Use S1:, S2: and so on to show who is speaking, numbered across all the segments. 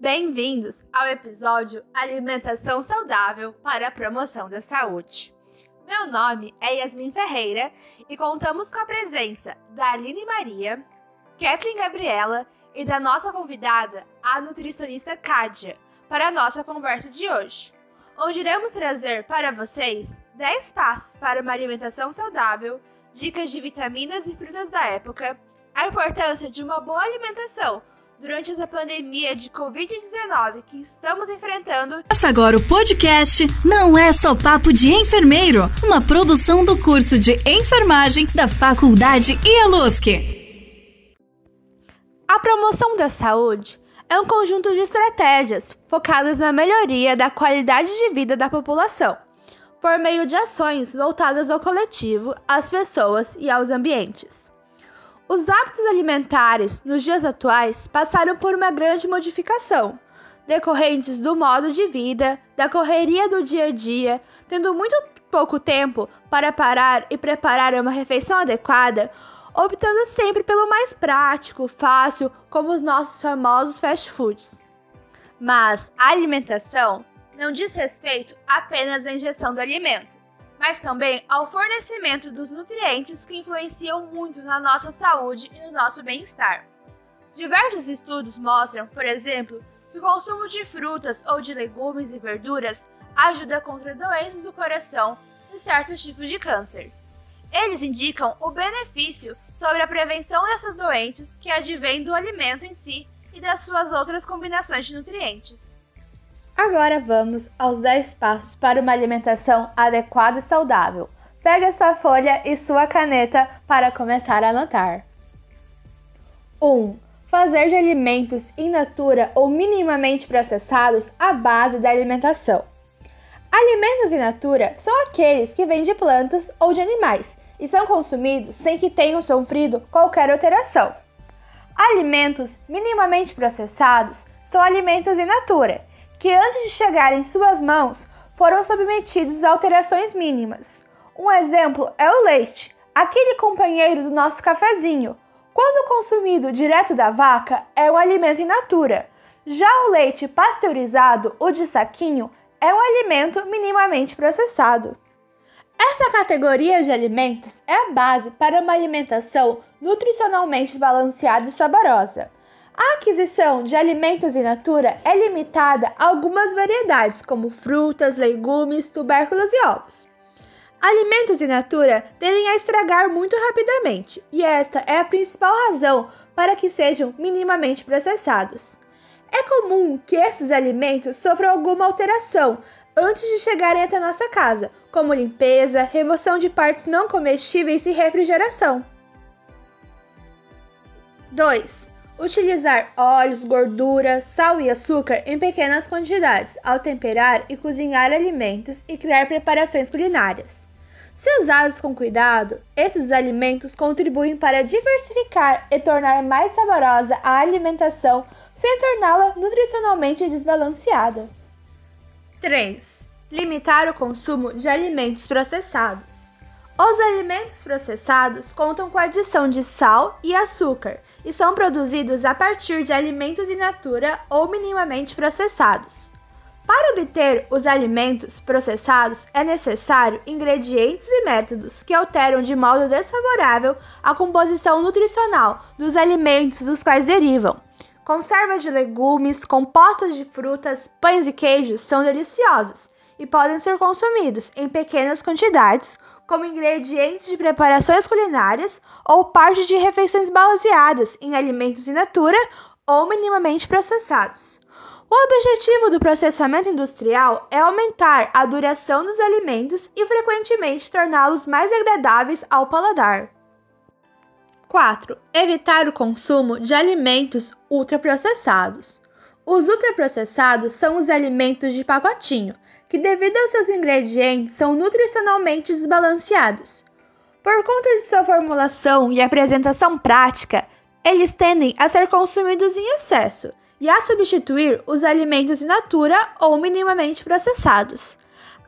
S1: Bem-vindos ao episódio Alimentação Saudável para a Promoção da Saúde. Meu nome é Yasmin Ferreira e contamos com a presença da Aline Maria, Kathleen Gabriela e da nossa convidada, a nutricionista Kádia, para a nossa conversa de hoje, onde iremos trazer para vocês 10 passos para uma alimentação saudável, dicas de vitaminas e frutas da época, a importância de uma boa alimentação durante essa pandemia de Covid-19 que estamos enfrentando.
S2: Passa agora o podcast Não é só papo de enfermeiro, uma produção do curso de enfermagem da Faculdade IALUSC.
S1: A promoção da saúde é um conjunto de estratégias focadas na melhoria da qualidade de vida da população, por meio de ações voltadas ao coletivo, às pessoas e aos ambientes. Os hábitos alimentares nos dias atuais passaram por uma grande modificação, decorrentes do modo de vida, da correria do dia a dia, tendo muito pouco tempo para parar e preparar uma refeição adequada, optando sempre pelo mais prático, fácil, como os nossos famosos fast foods. Mas a alimentação não diz respeito apenas à ingestão do alimento mas também ao fornecimento dos nutrientes que influenciam muito na nossa saúde e no nosso bem-estar. Diversos estudos mostram, por exemplo, que o consumo de frutas ou de legumes e verduras ajuda contra doenças do coração e certos tipos de câncer. Eles indicam o benefício sobre a prevenção dessas doenças que advém do alimento em si e das suas outras combinações de nutrientes. Agora vamos aos 10 passos para uma alimentação adequada e saudável. Pegue sua folha e sua caneta para começar a anotar. 1. Fazer de alimentos in natura ou minimamente processados a base da alimentação. Alimentos in natura são aqueles que vêm de plantas ou de animais e são consumidos sem que tenham sofrido qualquer alteração. Alimentos minimamente processados são alimentos in natura que antes de chegar em suas mãos foram submetidos a alterações mínimas. Um exemplo é o leite, aquele companheiro do nosso cafezinho. Quando consumido direto da vaca, é um alimento in natura. Já o leite pasteurizado, o de saquinho, é um alimento minimamente processado. Essa categoria de alimentos é a base para uma alimentação nutricionalmente balanceada e saborosa. A aquisição de alimentos in natura é limitada a algumas variedades, como frutas, legumes, tubérculos e ovos. Alimentos in natura tendem a estragar muito rapidamente, e esta é a principal razão para que sejam minimamente processados. É comum que esses alimentos sofram alguma alteração antes de chegarem até nossa casa, como limpeza, remoção de partes não comestíveis e refrigeração. 2. Utilizar óleos, gordura, sal e açúcar em pequenas quantidades ao temperar e cozinhar alimentos e criar preparações culinárias. Se usados com cuidado, esses alimentos contribuem para diversificar e tornar mais saborosa a alimentação sem torná-la nutricionalmente desbalanceada. 3. Limitar o consumo de alimentos processados. Os alimentos processados contam com a adição de sal e açúcar e são produzidos a partir de alimentos in natura ou minimamente processados. Para obter os alimentos processados é necessário ingredientes e métodos que alteram de modo desfavorável a composição nutricional dos alimentos dos quais derivam. Conservas de legumes, compostas de frutas, pães e queijos são deliciosos e podem ser consumidos em pequenas quantidades como ingredientes de preparações culinárias ou parte de refeições baseadas em alimentos in natura ou minimamente processados. O objetivo do processamento industrial é aumentar a duração dos alimentos e frequentemente torná-los mais agradáveis ao paladar. 4. Evitar o consumo de alimentos ultraprocessados. Os ultraprocessados são os alimentos de pacotinho, que, devido aos seus ingredientes, são nutricionalmente desbalanceados. Por conta de sua formulação e apresentação prática, eles tendem a ser consumidos em excesso e a substituir os alimentos in natura ou minimamente processados.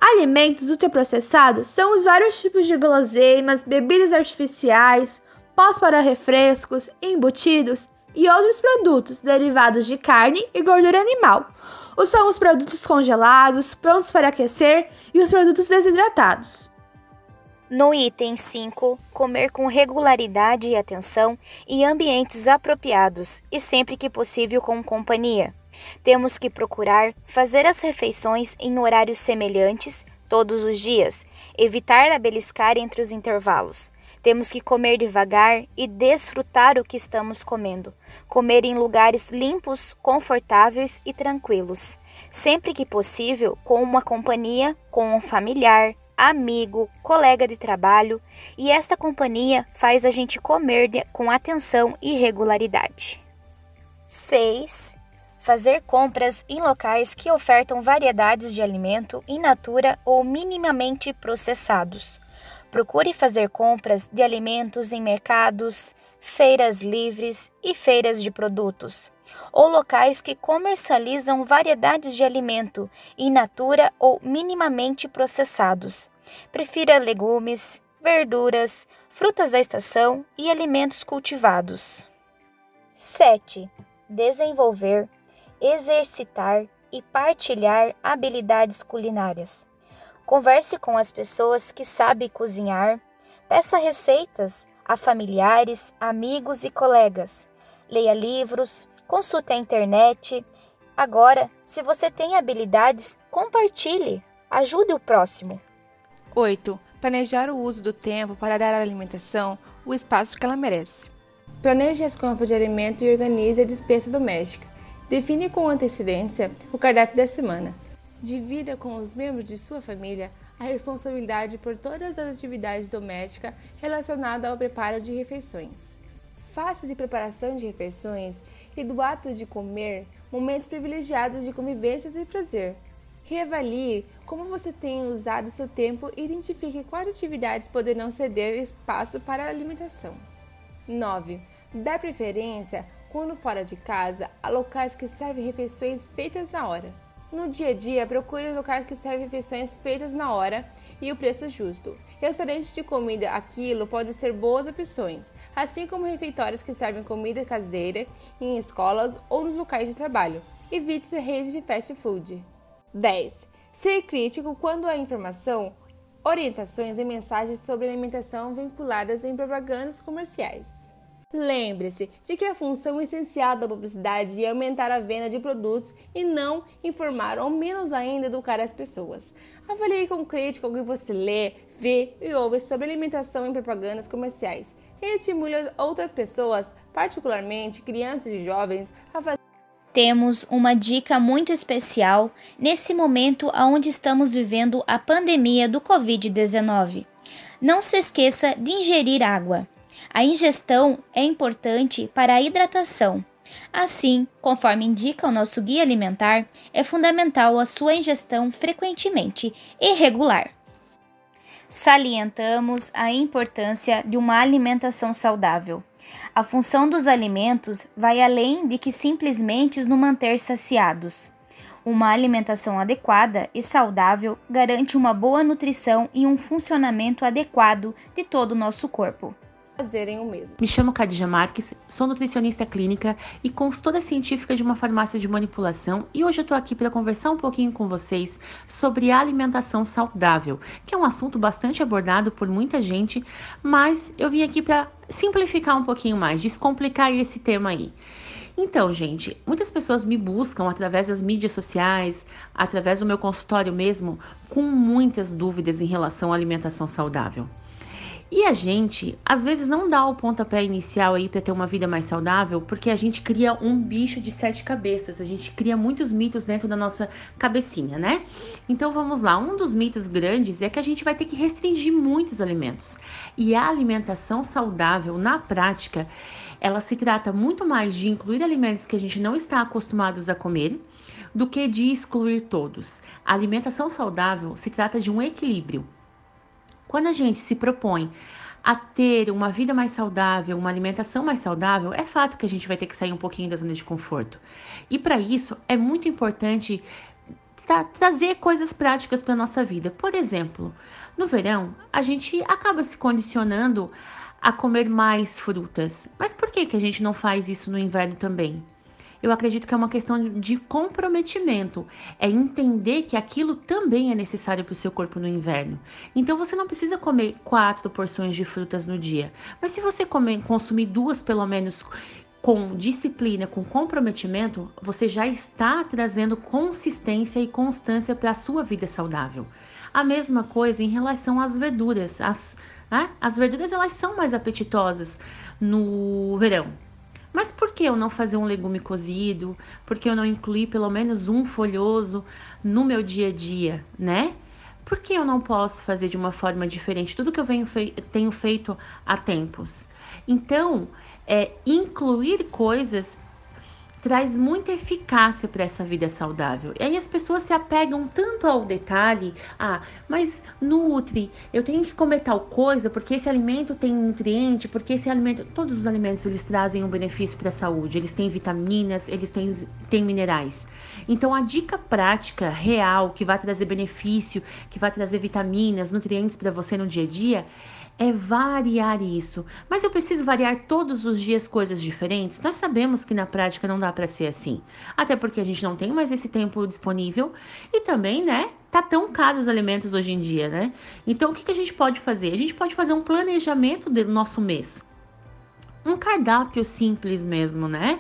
S1: Alimentos ultraprocessados são os vários tipos de guloseimas, bebidas artificiais, pós para refrescos, embutidos, e outros produtos derivados de carne e gordura animal. São os produtos congelados, prontos para aquecer e os produtos desidratados.
S3: No item 5, comer com regularidade e atenção em ambientes apropriados e sempre que possível com companhia. Temos que procurar fazer as refeições em horários semelhantes todos os dias, evitar a beliscar entre os intervalos. Temos que comer devagar e desfrutar o que estamos comendo. Comer em lugares limpos, confortáveis e tranquilos. Sempre que possível, com uma companhia, com um familiar, amigo, colega de trabalho, e esta companhia faz a gente comer com atenção e regularidade. 6. Fazer compras em locais que ofertam variedades de alimento in natura ou minimamente processados. Procure fazer compras de alimentos em mercados, feiras livres e feiras de produtos, ou locais que comercializam variedades de alimento in natura ou minimamente processados. Prefira legumes, verduras, frutas da estação e alimentos cultivados. 7. Desenvolver, exercitar e partilhar habilidades culinárias. Converse com as pessoas que sabem cozinhar, peça receitas a familiares, amigos e colegas. Leia livros, consulte a internet. Agora, se você tem habilidades, compartilhe. Ajude o próximo.
S4: 8. Planejar o uso do tempo para dar à alimentação o espaço que ela merece. Planeje as compras de alimento e organize a despensa doméstica. Define com antecedência o cardápio da semana. Divida com os membros de sua família a responsabilidade por todas as atividades domésticas relacionadas ao preparo de refeições. Faça de preparação de refeições e do ato de comer momentos privilegiados de convivências e prazer. Reavalie como você tem usado seu tempo e identifique quais atividades poderão ceder espaço para a alimentação. 9. Dar preferência, quando fora de casa, a locais que servem refeições feitas na hora. No dia a dia, procure locais que servem refeições feitas na hora e o preço justo. Restaurantes de comida aquilo podem ser boas opções, assim como refeitórios que servem comida caseira em escolas ou nos locais de trabalho. Evite redes de fast food. 10. Ser crítico quando há informação, orientações e mensagens sobre alimentação vinculadas em propagandas comerciais. Lembre-se de que a função essencial da publicidade é aumentar a venda de produtos e não informar ou menos ainda educar as pessoas. Avalie com crítica o que você lê, vê e ouve sobre alimentação em propagandas comerciais e estimule outras pessoas, particularmente crianças e jovens, a fazer
S3: temos uma dica muito especial nesse momento onde estamos vivendo a pandemia do Covid-19. Não se esqueça de ingerir água. A ingestão é importante para a hidratação. Assim, conforme indica o nosso guia alimentar, é fundamental a sua ingestão frequentemente e regular. Salientamos a importância de uma alimentação saudável. A função dos alimentos vai além de que simplesmente nos manter saciados. Uma alimentação adequada e saudável garante uma boa nutrição e um funcionamento adequado de todo o nosso corpo
S4: fazerem o mesmo.
S5: Me chamo Cadija Marques, sou nutricionista clínica e consultora científica de uma farmácia de manipulação e hoje eu tô aqui para conversar um pouquinho com vocês sobre alimentação saudável, que é um assunto bastante abordado por muita gente, mas eu vim aqui para simplificar um pouquinho mais, descomplicar esse tema aí. Então, gente, muitas pessoas me buscam através das mídias sociais, através do meu consultório mesmo, com muitas dúvidas em relação à alimentação saudável. E a gente, às vezes, não dá o pontapé inicial aí para ter uma vida mais saudável, porque a gente cria um bicho de sete cabeças, a gente cria muitos mitos dentro da nossa cabecinha, né? Então vamos lá, um dos mitos grandes é que a gente vai ter que restringir muitos alimentos. E a alimentação saudável, na prática, ela se trata muito mais de incluir alimentos que a gente não está acostumados a comer do que de excluir todos. A alimentação saudável se trata de um equilíbrio. Quando a gente se propõe a ter uma vida mais saudável, uma alimentação mais saudável, é fato que a gente vai ter que sair um pouquinho da zona de conforto. E para isso é muito importante tra trazer coisas práticas para nossa vida. Por exemplo, no verão, a gente acaba se condicionando a comer mais frutas. Mas por que, que a gente não faz isso no inverno também? Eu acredito que é uma questão de comprometimento, é entender que aquilo também é necessário para o seu corpo no inverno. Então você não precisa comer quatro porções de frutas no dia, mas se você comer, consumir duas pelo menos com disciplina, com comprometimento, você já está trazendo consistência e constância para a sua vida saudável. A mesma coisa em relação às verduras. As, né? as verduras elas são mais apetitosas no verão. Mas por que eu não fazer um legume cozido? Por que eu não incluir pelo menos um folhoso no meu dia a dia, né? Por que eu não posso fazer de uma forma diferente tudo que eu fei tenho feito há tempos? Então, é, incluir coisas traz muita eficácia para essa vida saudável. E aí as pessoas se apegam tanto ao detalhe, ah, mas nutre, eu tenho que comer tal coisa porque esse alimento tem nutriente, porque esse alimento, todos os alimentos eles trazem um benefício para a saúde, eles têm vitaminas, eles têm, têm minerais. Então a dica prática, real, que vai trazer benefício, que vai trazer vitaminas, nutrientes para você no dia a dia, é variar isso. Mas eu preciso variar todos os dias coisas diferentes? Nós sabemos que na prática não dá para ser assim. Até porque a gente não tem mais esse tempo disponível e também, né? Tá tão caro os alimentos hoje em dia, né? Então o que, que a gente pode fazer? A gente pode fazer um planejamento do nosso mês. Um cardápio simples mesmo, né?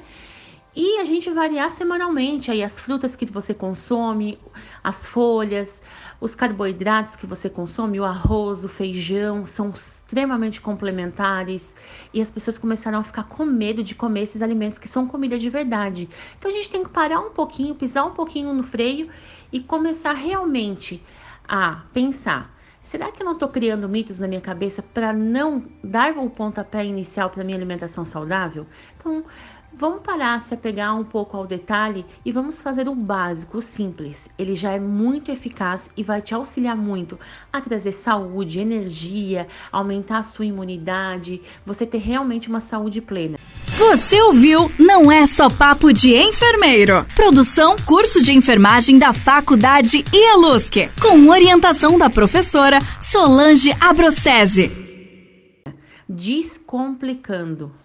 S5: E a gente variar semanalmente aí as frutas que você consome, as folhas, os carboidratos que você consome, o arroz, o feijão, são extremamente complementares e as pessoas começaram a ficar com medo de comer esses alimentos que são comida de verdade. Então a gente tem que parar um pouquinho, pisar um pouquinho no freio e começar realmente a pensar. Será que eu não estou criando mitos na minha cabeça para não dar o pontapé inicial para minha alimentação saudável? Então, Vamos parar, se apegar um pouco ao detalhe e vamos fazer o básico, o simples. Ele já é muito eficaz e vai te auxiliar muito a trazer saúde, energia, aumentar a sua imunidade, você ter realmente uma saúde plena.
S2: Você ouviu? Não é só papo de enfermeiro. Produção curso de enfermagem da Faculdade IELUSC, com orientação da professora Solange Abrocese.
S5: Descomplicando.